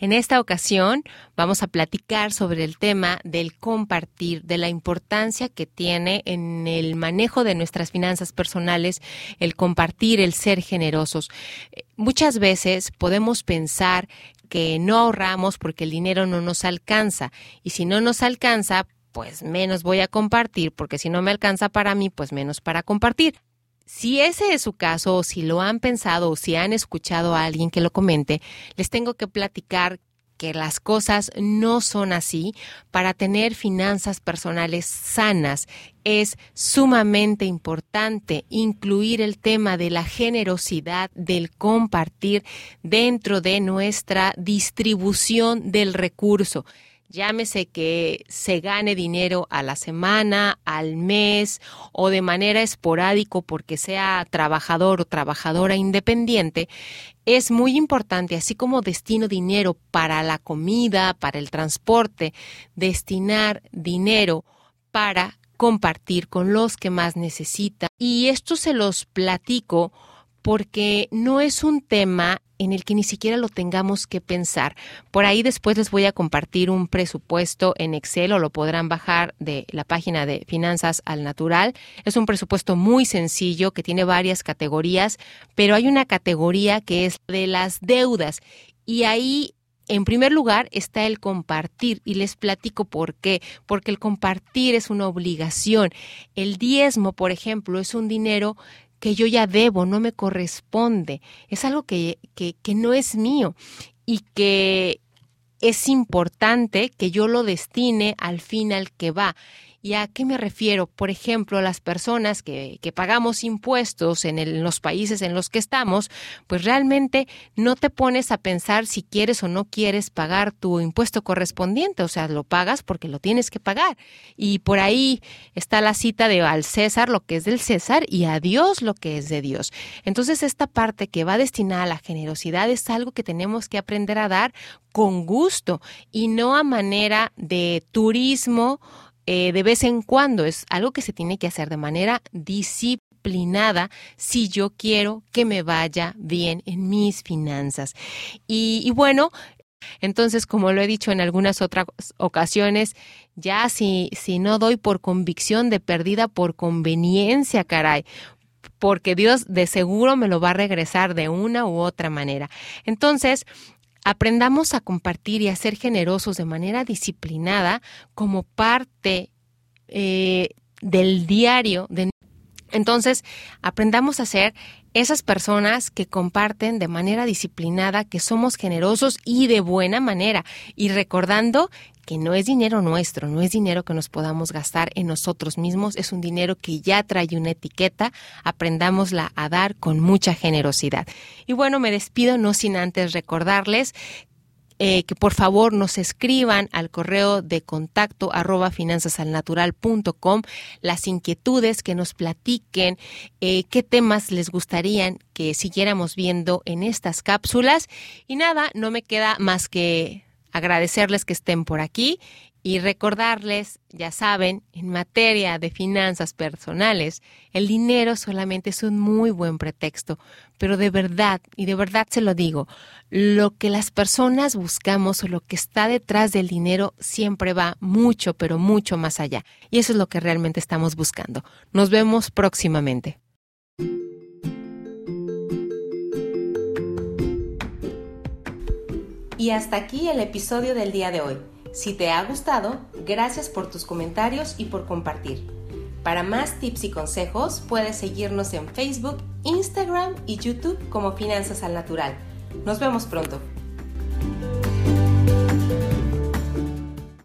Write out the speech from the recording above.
En esta ocasión vamos a platicar sobre el tema del compartir, de la importancia que tiene en el manejo de nuestras finanzas personales el compartir, el ser generosos. Muchas veces podemos pensar que no ahorramos porque el dinero no nos alcanza y si no nos alcanza, pues menos voy a compartir porque si no me alcanza para mí, pues menos para compartir. Si ese es su caso, o si lo han pensado, o si han escuchado a alguien que lo comente, les tengo que platicar que las cosas no son así. Para tener finanzas personales sanas es sumamente importante incluir el tema de la generosidad, del compartir dentro de nuestra distribución del recurso llámese que se gane dinero a la semana, al mes o de manera esporádico porque sea trabajador o trabajadora independiente, es muy importante, así como destino dinero para la comida, para el transporte, destinar dinero para compartir con los que más necesitan. Y esto se los platico porque no es un tema en el que ni siquiera lo tengamos que pensar. Por ahí después les voy a compartir un presupuesto en Excel o lo podrán bajar de la página de Finanzas al Natural. Es un presupuesto muy sencillo que tiene varias categorías, pero hay una categoría que es de las deudas y ahí en primer lugar está el compartir y les platico por qué. Porque el compartir es una obligación. El diezmo, por ejemplo, es un dinero que yo ya debo, no me corresponde, es algo que, que, que no es mío y que es importante que yo lo destine al fin al que va. ¿Y a qué me refiero? Por ejemplo, las personas que, que pagamos impuestos en, los países en los que estamos, pues realmente no te pones a pensar si quieres o no quieres pagar tu impuesto correspondiente, o sea, lo pagas porque lo tienes que pagar. Y por ahí está la cita de al César lo que es del César y a Dios lo que es de Dios. Entonces, esta parte que va destinada a la generosidad es algo que tenemos que aprender a dar con gusto y no a manera de turismo eh, de vez en cuando, es algo que se tiene que hacer de manera disciplinada si yo quiero que me vaya bien en mis finanzas. Y, bueno, entonces, como lo he dicho en algunas otras ocasiones, ya si, si no doy por convicción de perdida, por conveniencia, caray, porque Dios de seguro me lo va a regresar de una u otra manera. Entonces, aprendamos a compartir y a ser generosos de manera disciplinada como parte eh, del diario. De... Entonces, aprendamos a ser esas personas que comparten de manera disciplinada, que somos generosos y de buena manera, y recordando que no es dinero nuestro, no es dinero que nos podamos gastar en nosotros mismos, es un dinero que ya trae una etiqueta, aprendámosla a dar con mucha generosidad. Y bueno, me despido no sin antes recordarles eh, que por favor nos escriban al correo de contacto arroba finanzasalnatural.com las inquietudes, que nos platiquen eh, qué temas les gustarían que siguiéramos viendo en estas cápsulas. Y nada, no me queda más que agradecerles que estén por aquí y recordarles, ya saben, en materia de finanzas personales, el dinero solamente es un muy buen pretexto, pero de verdad, y de verdad se lo digo, lo que las personas buscamos o lo que está detrás del dinero siempre va mucho, pero mucho más allá. Y eso es lo que realmente estamos buscando. Nos vemos próximamente. Y hasta aquí el episodio del día de hoy. Si te ha gustado, gracias por tus comentarios y por compartir. Para más tips y consejos, puedes seguirnos en Facebook, Instagram y YouTube como Finanzas al Natural. Nos vemos pronto.